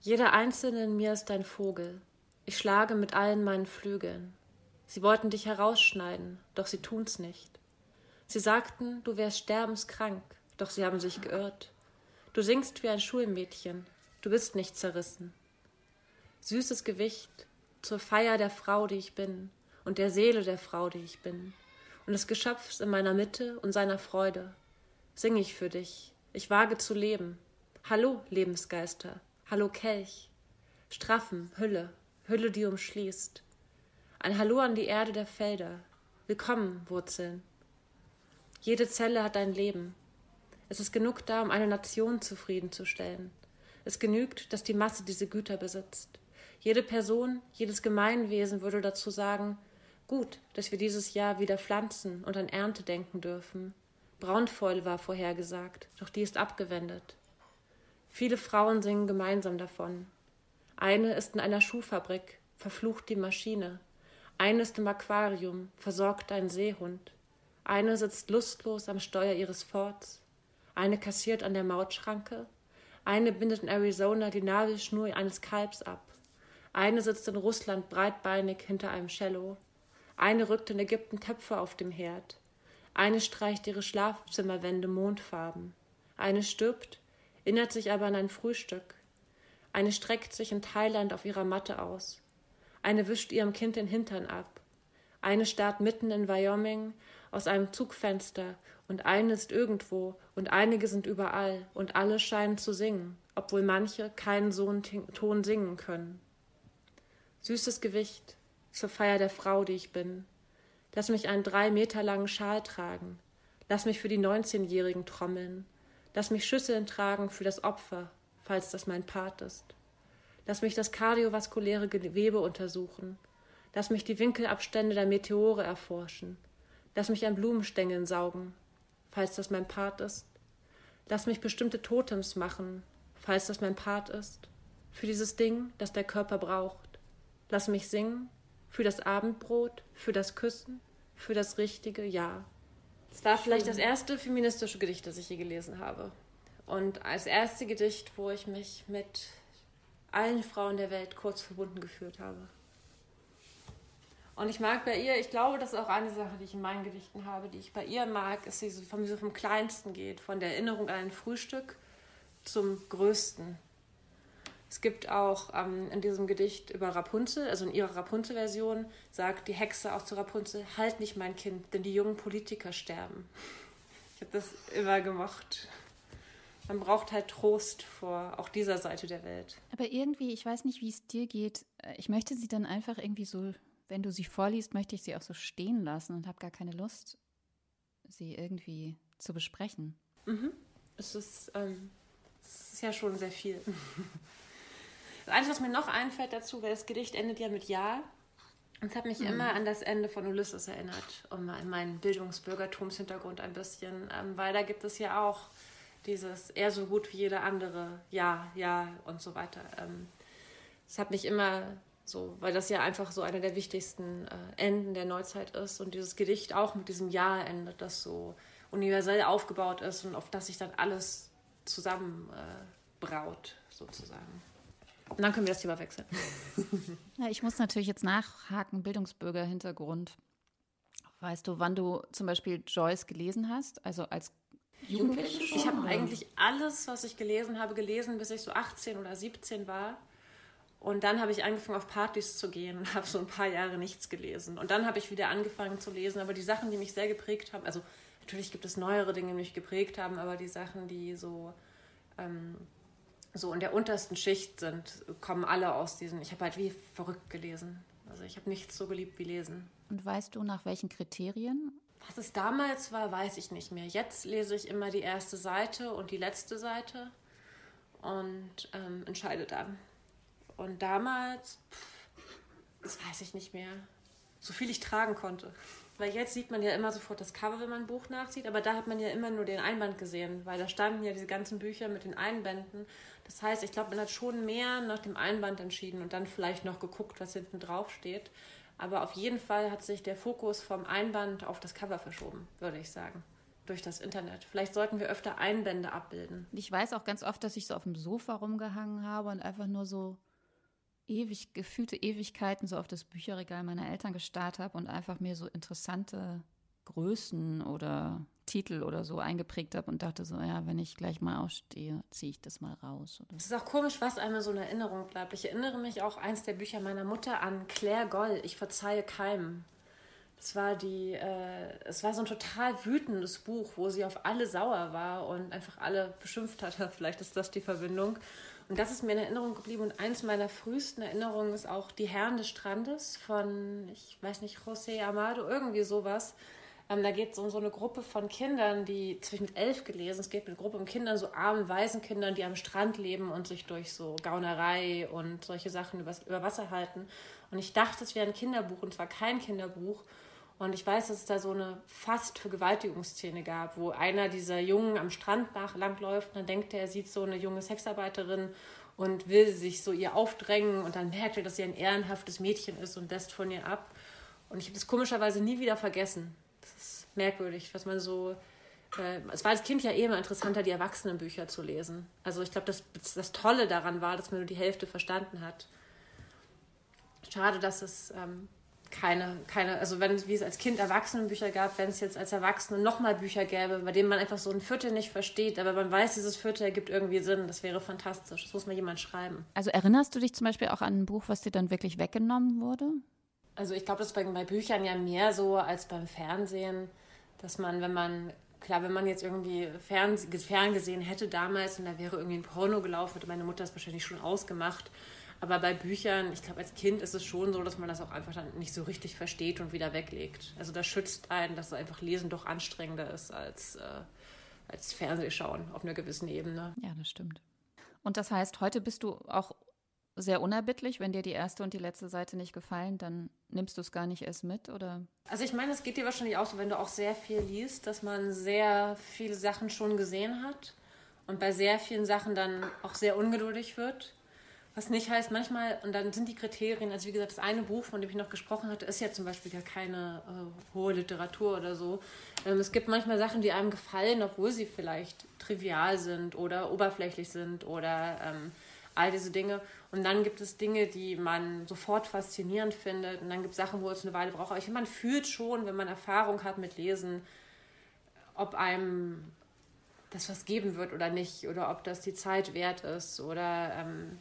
Jeder einzelne in mir ist ein Vogel. Ich schlage mit allen meinen Flügeln. Sie wollten dich herausschneiden, doch sie tun's nicht. Sie sagten, du wärst sterbenskrank, doch sie haben sich geirrt. Du singst wie ein Schulmädchen, du bist nicht zerrissen. Süßes Gewicht zur Feier der Frau, die ich bin, und der Seele der Frau, die ich bin, und des Geschöpfs in meiner Mitte und seiner Freude, sing ich für dich, ich wage zu leben. Hallo, Lebensgeister, hallo Kelch, straffen, Hülle, Hülle, die umschließt, ein Hallo an die Erde der Felder. Willkommen, Wurzeln. Jede Zelle hat ein Leben. Es ist genug da, um eine Nation zufriedenzustellen. Es genügt, dass die Masse diese Güter besitzt. Jede Person, jedes Gemeinwesen würde dazu sagen, gut, dass wir dieses Jahr wieder pflanzen und an Ernte denken dürfen. Braunfäule war vorhergesagt, doch die ist abgewendet. Viele Frauen singen gemeinsam davon. Eine ist in einer Schuhfabrik, verflucht die Maschine. Eine ist im Aquarium, versorgt ein Seehund. Eine sitzt lustlos am Steuer ihres Forts. Eine kassiert an der Mautschranke. Eine bindet in Arizona die Nabelschnur eines Kalbs ab. Eine sitzt in Russland breitbeinig hinter einem Cello. Eine rückt in Ägypten Töpfe auf dem Herd. Eine streicht ihre Schlafzimmerwände mondfarben. Eine stirbt, erinnert sich aber an ein Frühstück. Eine streckt sich in Thailand auf ihrer Matte aus. Eine wischt ihrem Kind den Hintern ab. Eine starrt mitten in Wyoming aus einem Zugfenster und eine ist irgendwo und einige sind überall und alle scheinen zu singen, obwohl manche keinen so Ton singen können. Süßes Gewicht zur Feier der Frau, die ich bin. Lass mich einen drei Meter langen Schal tragen. Lass mich für die Neunzehnjährigen trommeln. Lass mich Schüsseln tragen für das Opfer, falls das mein Part ist. Lass mich das kardiovaskuläre Gewebe untersuchen. Lass mich die Winkelabstände der Meteore erforschen. Lass mich an Blumenstängeln saugen, falls das mein Part ist. Lass mich bestimmte Totems machen, falls das mein Part ist. Für dieses Ding, das der Körper braucht. Lass mich singen, für das Abendbrot, für das Küssen, für das richtige Ja. Es war vielleicht das erste feministische Gedicht, das ich je gelesen habe. Und als erste Gedicht, wo ich mich mit allen Frauen der Welt kurz verbunden geführt habe. Und ich mag bei ihr, ich glaube, das ist auch eine Sache, die ich in meinen Gedichten habe, die ich bei ihr mag, ist, dass sie von, so vom Kleinsten geht, von der Erinnerung an ein Frühstück zum Größten. Es gibt auch ähm, in diesem Gedicht über Rapunzel, also in ihrer Rapunzel-Version, sagt die Hexe auch zu Rapunzel: Halt nicht, mein Kind, denn die jungen Politiker sterben. Ich habe das immer gemocht man braucht halt Trost vor auch dieser Seite der Welt. Aber irgendwie, ich weiß nicht, wie es dir geht. Äh, ich möchte sie dann einfach irgendwie so, wenn du sie vorliest, möchte ich sie auch so stehen lassen und habe gar keine Lust, sie irgendwie zu besprechen. Mhm. Es ist, ähm, es ist ja schon sehr viel. Das Einzige, was mir noch einfällt dazu, weil das Gedicht endet ja mit Ja. Und es hat mich mhm. immer an das Ende von Ulysses erinnert, um an meinen Bildungsbürgertumshintergrund ein bisschen, ähm, weil da gibt es ja auch dieses er so gut wie jeder andere, ja, ja und so weiter. Ähm, das hat mich immer so, weil das ja einfach so einer der wichtigsten äh, Enden der Neuzeit ist und dieses Gedicht auch mit diesem Ja endet, das so universell aufgebaut ist und auf das sich dann alles zusammenbraut, äh, sozusagen. Und dann können wir das Thema wechseln. Ja, ich muss natürlich jetzt nachhaken, Bildungsbürger-Hintergrund. Weißt du, wann du zum Beispiel Joyce gelesen hast? Also als Jugendliche schon? Ich habe eigentlich alles, was ich gelesen habe, gelesen, bis ich so 18 oder 17 war. Und dann habe ich angefangen, auf Partys zu gehen und habe so ein paar Jahre nichts gelesen. Und dann habe ich wieder angefangen zu lesen. Aber die Sachen, die mich sehr geprägt haben, also natürlich gibt es neuere Dinge, die mich geprägt haben, aber die Sachen, die so, ähm, so in der untersten Schicht sind, kommen alle aus diesen. Ich habe halt wie verrückt gelesen. Also ich habe nichts so geliebt wie lesen. Und weißt du, nach welchen Kriterien? Was es damals war, weiß ich nicht mehr. Jetzt lese ich immer die erste Seite und die letzte Seite und ähm, entscheide dann. Und damals, pff, das weiß ich nicht mehr. so viel ich tragen konnte. Weil jetzt sieht man ja immer sofort das Cover, wenn man ein Buch nachsieht, aber da hat man ja immer nur den Einband gesehen, weil da standen ja diese ganzen Bücher mit den Einbänden. Das heißt, ich glaube, man hat schon mehr nach dem Einband entschieden und dann vielleicht noch geguckt, was hinten drauf steht. Aber auf jeden Fall hat sich der Fokus vom Einband auf das Cover verschoben, würde ich sagen. Durch das Internet. Vielleicht sollten wir öfter Einbände abbilden. Ich weiß auch ganz oft, dass ich so auf dem Sofa rumgehangen habe und einfach nur so ewig, gefühlte Ewigkeiten so auf das Bücherregal meiner Eltern gestarrt habe und einfach mir so interessante Größen oder Titel oder so eingeprägt habe und dachte so, ja, wenn ich gleich mal ausstehe, ziehe ich das mal raus. Es ist auch komisch, was einem so in Erinnerung bleibt. Ich erinnere mich auch eins der Bücher meiner Mutter an Claire Goll, Ich verzeihe keinem. Das war die, äh, es war so ein total wütendes Buch, wo sie auf alle sauer war und einfach alle beschimpft hatte. Vielleicht ist das die Verbindung. Und das ist mir in Erinnerung geblieben. Und eins meiner frühesten Erinnerungen ist auch Die Herren des Strandes von, ich weiß nicht, José Amado, irgendwie sowas. Ähm, da geht es um so eine Gruppe von Kindern, die, mit elf gelesen, es geht mit einer Gruppe um Kindern, so armen Waisenkindern, die am Strand leben und sich durch so Gaunerei und solche Sachen über, über Wasser halten. Und ich dachte, es wäre ein Kinderbuch und zwar kein Kinderbuch. Und ich weiß, dass es da so eine fast Vergewaltigungsszene gab, wo einer dieser Jungen am Strand nach langläuft und dann denkt er, er sieht so eine junge Sexarbeiterin und will sich so ihr aufdrängen und dann merkt er, dass sie ein ehrenhaftes Mädchen ist und lässt von ihr ab. Und ich habe das komischerweise nie wieder vergessen. Das ist merkwürdig, was man so. Äh, es war als Kind ja eh immer interessanter, die Erwachsenenbücher zu lesen. Also ich glaube, das, das Tolle daran war, dass man nur die Hälfte verstanden hat. Schade, dass es ähm, keine, keine, also wenn wie es als Kind Erwachsenenbücher gab, wenn es jetzt als Erwachsene nochmal Bücher gäbe, bei denen man einfach so ein Viertel nicht versteht, aber man weiß, dieses Viertel ergibt irgendwie Sinn, das wäre fantastisch. Das muss mal jemand schreiben. Also erinnerst du dich zum Beispiel auch an ein Buch, was dir dann wirklich weggenommen wurde? Also ich glaube, das ist bei, bei Büchern ja mehr so als beim Fernsehen, dass man, wenn man klar, wenn man jetzt irgendwie fern, ferngesehen hätte damals und da wäre irgendwie ein Porno gelaufen, hätte meine Mutter das wahrscheinlich schon ausgemacht. Aber bei Büchern, ich glaube, als Kind ist es schon so, dass man das auch einfach dann nicht so richtig versteht und wieder weglegt. Also das schützt einen, dass einfach Lesen doch anstrengender ist als, äh, als Fernsehschauen auf einer gewissen Ebene. Ja, das stimmt. Und das heißt, heute bist du auch sehr unerbittlich. Wenn dir die erste und die letzte Seite nicht gefallen, dann nimmst du es gar nicht erst mit, oder? Also ich meine, es geht dir wahrscheinlich auch so, wenn du auch sehr viel liest, dass man sehr viele Sachen schon gesehen hat und bei sehr vielen Sachen dann auch sehr ungeduldig wird. Was nicht heißt, manchmal, und dann sind die Kriterien, also wie gesagt, das eine Buch, von dem ich noch gesprochen hatte, ist ja zum Beispiel gar keine äh, hohe Literatur oder so. Ähm, es gibt manchmal Sachen, die einem gefallen, obwohl sie vielleicht trivial sind oder oberflächlich sind oder ähm, all diese Dinge. Und dann gibt es Dinge, die man sofort faszinierend findet. Und dann gibt es Sachen, wo es eine Weile braucht. Aber ich finde, man fühlt schon, wenn man Erfahrung hat mit Lesen, ob einem das was geben wird oder nicht. Oder ob das die Zeit wert ist. Oder ähm,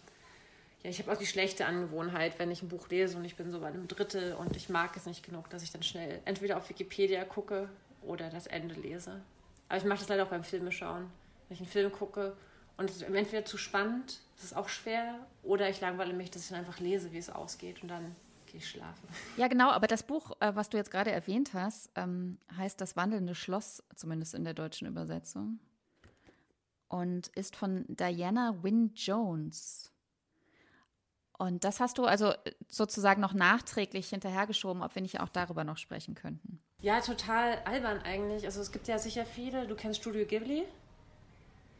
ja, ich habe auch die schlechte Angewohnheit, wenn ich ein Buch lese und ich bin so bei einem Drittel und ich mag es nicht genug, dass ich dann schnell entweder auf Wikipedia gucke oder das Ende lese. Aber ich mache das leider auch beim Filmeschauen. Wenn ich einen Film gucke und es ist entweder zu spannend, das ist auch schwer, oder ich langweile mich, dass ich dann einfach lese, wie es ausgeht und dann gehe ich schlafen. Ja, genau, aber das Buch, äh, was du jetzt gerade erwähnt hast, ähm, heißt Das wandelnde Schloss, zumindest in der deutschen Übersetzung. Und ist von Diana Wynne Jones. Und das hast du also sozusagen noch nachträglich hinterhergeschoben, ob wir nicht auch darüber noch sprechen könnten. Ja, total albern eigentlich. Also es gibt ja sicher viele, du kennst Studio Ghibli?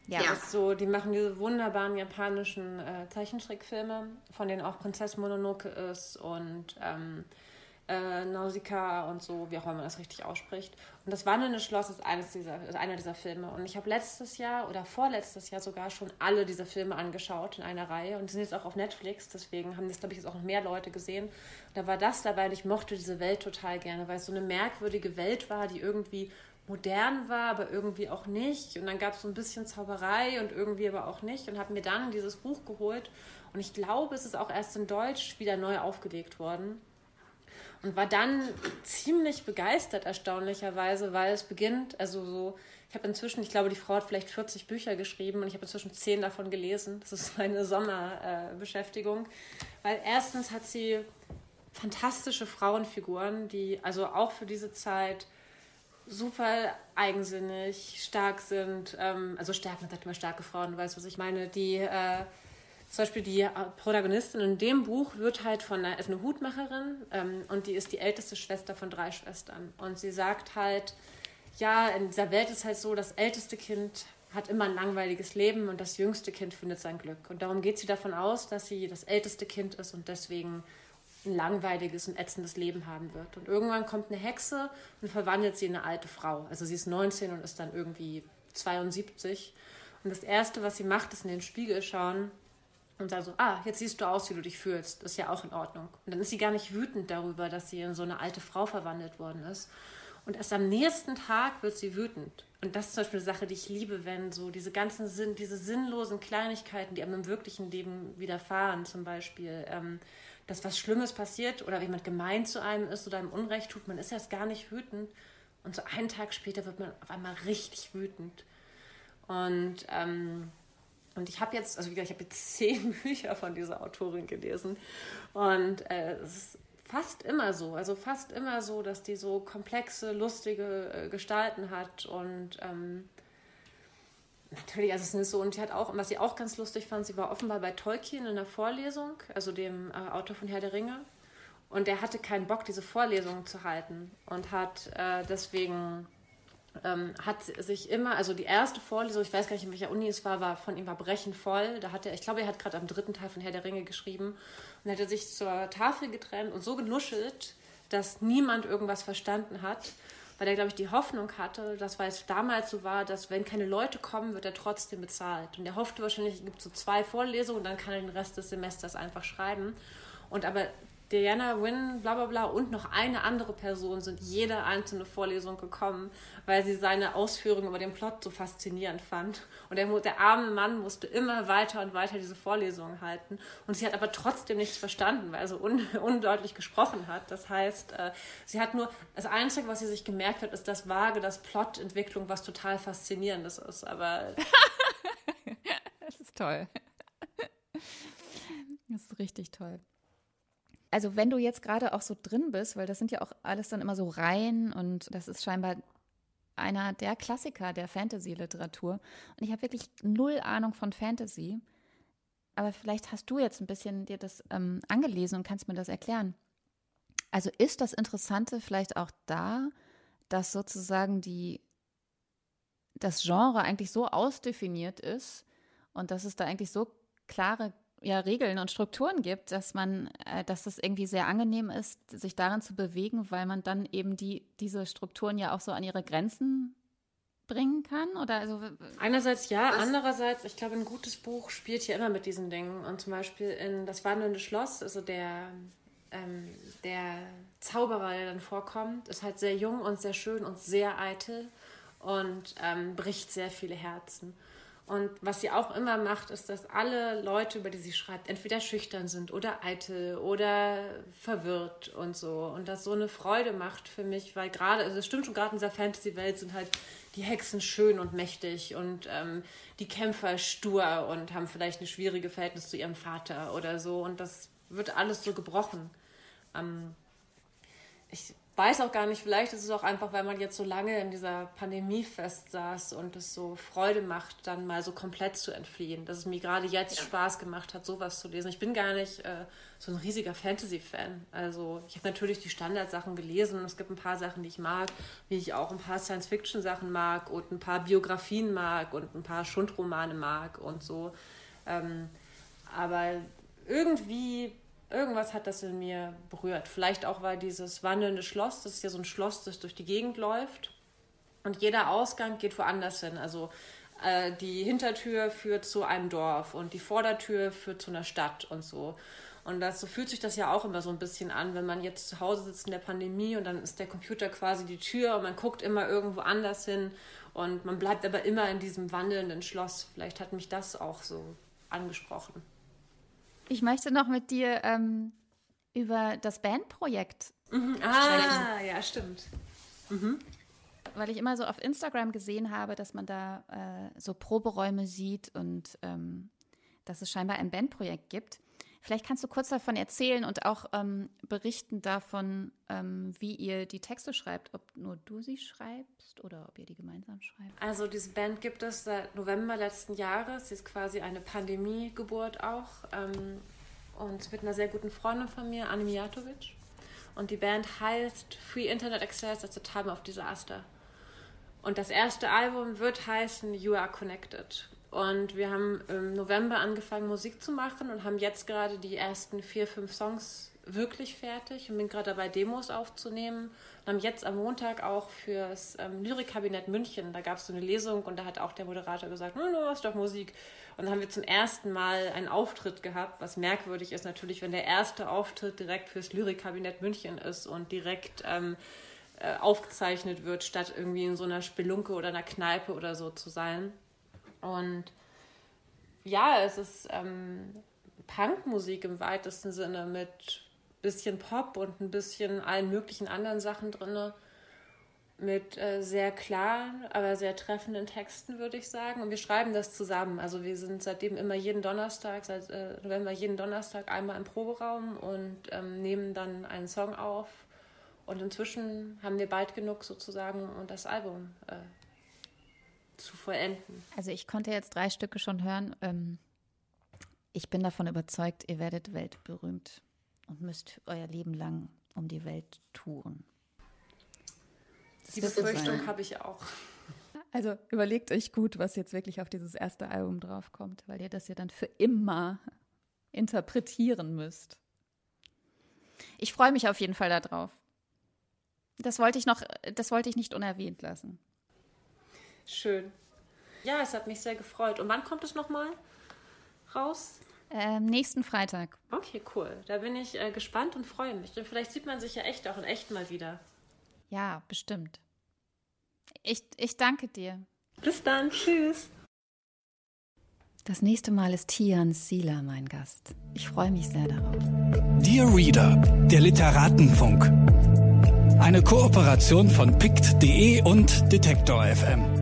Ja. Das so, die machen diese wunderbaren japanischen äh, Zeichentrickfilme, von denen auch Prinzessin Mononoke ist und ähm, äh, Nausicaa und so, wie auch immer man das richtig ausspricht. Und das Wandelnde Schloss ist, eines dieser, ist einer dieser Filme. Und ich habe letztes Jahr oder vorletztes Jahr sogar schon alle diese Filme angeschaut in einer Reihe. Und die sind jetzt auch auf Netflix, deswegen haben das, glaube ich, jetzt auch noch mehr Leute gesehen. Und da war das dabei und ich mochte diese Welt total gerne, weil es so eine merkwürdige Welt war, die irgendwie modern war, aber irgendwie auch nicht. Und dann gab es so ein bisschen Zauberei und irgendwie aber auch nicht. Und habe mir dann dieses Buch geholt. Und ich glaube, es ist auch erst in Deutsch wieder neu aufgelegt worden und war dann ziemlich begeistert, erstaunlicherweise, weil es beginnt, also so, ich habe inzwischen, ich glaube, die Frau hat vielleicht 40 Bücher geschrieben und ich habe inzwischen 10 davon gelesen. Das ist meine Sommerbeschäftigung. Äh, weil erstens hat sie fantastische Frauenfiguren, die also auch für diese Zeit super eigensinnig, stark sind. Ähm, also stark, man sagt immer starke Frauen, du weißt, was ich meine, die. Äh, zum Beispiel die Protagonistin in dem Buch wird halt von einer, ist eine Hutmacherin ähm, und die ist die älteste Schwester von drei Schwestern. Und sie sagt halt, ja, in dieser Welt ist halt so, das älteste Kind hat immer ein langweiliges Leben und das jüngste Kind findet sein Glück. Und darum geht sie davon aus, dass sie das älteste Kind ist und deswegen ein langweiliges und ätzendes Leben haben wird. Und irgendwann kommt eine Hexe und verwandelt sie in eine alte Frau. Also sie ist 19 und ist dann irgendwie 72. Und das Erste, was sie macht, ist in den Spiegel schauen und sagt so, ah, jetzt siehst du aus, wie du dich fühlst. Ist ja auch in Ordnung. Und dann ist sie gar nicht wütend darüber, dass sie in so eine alte Frau verwandelt worden ist. Und erst am nächsten Tag wird sie wütend. Und das ist zum Beispiel eine Sache, die ich liebe, wenn so diese ganzen Sinn, diese sinnlosen Kleinigkeiten, die einem im wirklichen Leben widerfahren, zum Beispiel, ähm, dass was Schlimmes passiert oder jemand gemein zu einem ist oder einem Unrecht tut, man ist erst gar nicht wütend. Und so einen Tag später wird man auf einmal richtig wütend. Und, ähm, und ich habe jetzt, also wie gesagt, ich habe jetzt zehn Bücher von dieser Autorin gelesen. Und äh, es ist fast immer so, also fast immer so, dass die so komplexe, lustige äh, Gestalten hat und ähm, natürlich, also es ist so, und sie hat auch, was sie auch ganz lustig fand, sie war offenbar bei Tolkien in der Vorlesung, also dem äh, Autor von Herr der Ringe, und der hatte keinen Bock, diese Vorlesung zu halten und hat äh, deswegen ähm, hat sich immer, also die erste Vorlesung, ich weiß gar nicht, in welcher Uni es war, war von ihm war brechend voll. Da hat er, ich glaube, er hat gerade am dritten Teil von Herr der Ringe geschrieben. Und hat er sich zur Tafel getrennt und so genuschelt, dass niemand irgendwas verstanden hat, weil er, glaube ich, die Hoffnung hatte, dass weil es damals so war, dass wenn keine Leute kommen, wird er trotzdem bezahlt. Und er hoffte wahrscheinlich, es gibt so zwei Vorlesungen und dann kann er den Rest des Semesters einfach schreiben. Und aber Diana Wynn, bla bla bla und noch eine andere Person sind jede einzelne Vorlesung gekommen, weil sie seine Ausführungen über den Plot so faszinierend fand. Und der, der arme Mann musste immer weiter und weiter diese Vorlesungen halten. Und sie hat aber trotzdem nichts verstanden, weil er so un undeutlich gesprochen hat. Das heißt, äh, sie hat nur, das Einzige, was sie sich gemerkt hat, ist das Vage, das Plotentwicklung, was total faszinierendes ist. Aber. das ist toll. Das ist richtig toll also wenn du jetzt gerade auch so drin bist, weil das sind ja auch alles dann immer so Reihen und das ist scheinbar einer der Klassiker der Fantasy-Literatur. Und ich habe wirklich null Ahnung von Fantasy. Aber vielleicht hast du jetzt ein bisschen dir das ähm, angelesen und kannst mir das erklären. Also ist das Interessante vielleicht auch da, dass sozusagen die, das Genre eigentlich so ausdefiniert ist und dass es da eigentlich so klare ja, Regeln und Strukturen gibt, dass man, äh, dass es irgendwie sehr angenehm ist, sich darin zu bewegen, weil man dann eben die, diese Strukturen ja auch so an ihre Grenzen bringen kann? Oder also einerseits ja, andererseits, ich glaube, ein gutes Buch spielt ja immer mit diesen Dingen. Und zum Beispiel in Das wandelnde Schloss, also der, ähm, der Zauberer, der dann vorkommt, ist halt sehr jung und sehr schön und sehr eitel und ähm, bricht sehr viele Herzen. Und was sie auch immer macht, ist, dass alle Leute, über die sie schreibt, entweder schüchtern sind oder eitel oder verwirrt und so. Und das so eine Freude macht für mich, weil gerade, also es stimmt schon, gerade in dieser Fantasy-Welt sind halt die Hexen schön und mächtig und ähm, die Kämpfer stur und haben vielleicht ein schwieriges Verhältnis zu ihrem Vater oder so. Und das wird alles so gebrochen. Ähm, ich weiß auch gar nicht, vielleicht ist es auch einfach, weil man jetzt so lange in dieser Pandemie festsaß und es so Freude macht, dann mal so komplett zu entfliehen. Dass es mir gerade jetzt ja. Spaß gemacht hat, sowas zu lesen. Ich bin gar nicht äh, so ein riesiger Fantasy-Fan. Also ich habe natürlich die Standardsachen gelesen und es gibt ein paar Sachen, die ich mag, wie ich auch ein paar Science-Fiction-Sachen mag und ein paar Biografien mag und ein paar Schundromane mag und so. Ähm, aber irgendwie irgendwas hat das in mir berührt. Vielleicht auch, weil dieses wandelnde Schloss, das ist ja so ein Schloss, das durch die Gegend läuft. Und jeder Ausgang geht woanders hin. Also äh, die Hintertür führt zu einem Dorf und die Vordertür führt zu einer Stadt und so. Und das, so fühlt sich das ja auch immer so ein bisschen an, wenn man jetzt zu Hause sitzt in der Pandemie und dann ist der Computer quasi die Tür und man guckt immer irgendwo anders hin und man bleibt aber immer in diesem wandelnden Schloss. Vielleicht hat mich das auch so angesprochen. Ich möchte noch mit dir ähm, über das Bandprojekt mhm. Ah, ja, stimmt. Mhm. Weil ich immer so auf Instagram gesehen habe, dass man da äh, so Proberäume sieht und ähm, dass es scheinbar ein Bandprojekt gibt. Vielleicht kannst du kurz davon erzählen und auch ähm, berichten davon, ähm, wie ihr die Texte schreibt, ob nur du sie schreibst oder ob ihr die gemeinsam schreibt. Also diese Band gibt es seit November letzten Jahres. Sie ist quasi eine Pandemiegeburt auch. Ähm, und mit einer sehr guten Freundin von mir, Anne Mijatovic. Und die Band heißt Free Internet Access at the Time of Disaster. Und das erste Album wird heißen You Are Connected. Und wir haben im November angefangen, Musik zu machen und haben jetzt gerade die ersten vier, fünf Songs wirklich fertig und bin gerade dabei, Demos aufzunehmen. Und haben jetzt am Montag auch fürs ähm, Lyrikkabinett München, da gab es so eine Lesung und da hat auch der Moderator gesagt, no, ist doch Musik. Und dann haben wir zum ersten Mal einen Auftritt gehabt, was merkwürdig ist natürlich, wenn der erste Auftritt direkt fürs Lyrikkabinett München ist und direkt ähm, äh, aufgezeichnet wird, statt irgendwie in so einer Spelunke oder einer Kneipe oder so zu sein. Und ja, es ist ähm, Punkmusik im weitesten Sinne mit bisschen Pop und ein bisschen allen möglichen anderen Sachen drin. Mit äh, sehr klaren, aber sehr treffenden Texten, würde ich sagen. Und wir schreiben das zusammen. Also wir sind seitdem immer jeden Donnerstag, seit äh, November jeden Donnerstag einmal im Proberaum und ähm, nehmen dann einen Song auf. Und inzwischen haben wir bald genug sozusagen, um das Album äh, zu vollenden. Also ich konnte jetzt drei Stücke schon hören. Ähm, ich bin davon überzeugt, ihr werdet weltberühmt und müsst euer Leben lang um die Welt touren. Das Die Befürchtung habe ich auch. Also überlegt euch gut, was jetzt wirklich auf dieses erste Album draufkommt, weil ihr das ja dann für immer interpretieren müsst. Ich freue mich auf jeden Fall darauf. Das wollte ich noch, das wollte ich nicht unerwähnt lassen. Schön. Ja, es hat mich sehr gefreut. Und wann kommt es nochmal raus? Ähm, nächsten Freitag. Okay, cool. Da bin ich äh, gespannt und freue mich. Und vielleicht sieht man sich ja echt auch in echt mal wieder. Ja, bestimmt. Ich, ich danke dir. Bis dann. Tschüss. Das nächste Mal ist Tian Sila mein Gast. Ich freue mich sehr darauf. Dear Reader, der Literatenfunk. Eine Kooperation von pict.de und Detektor FM.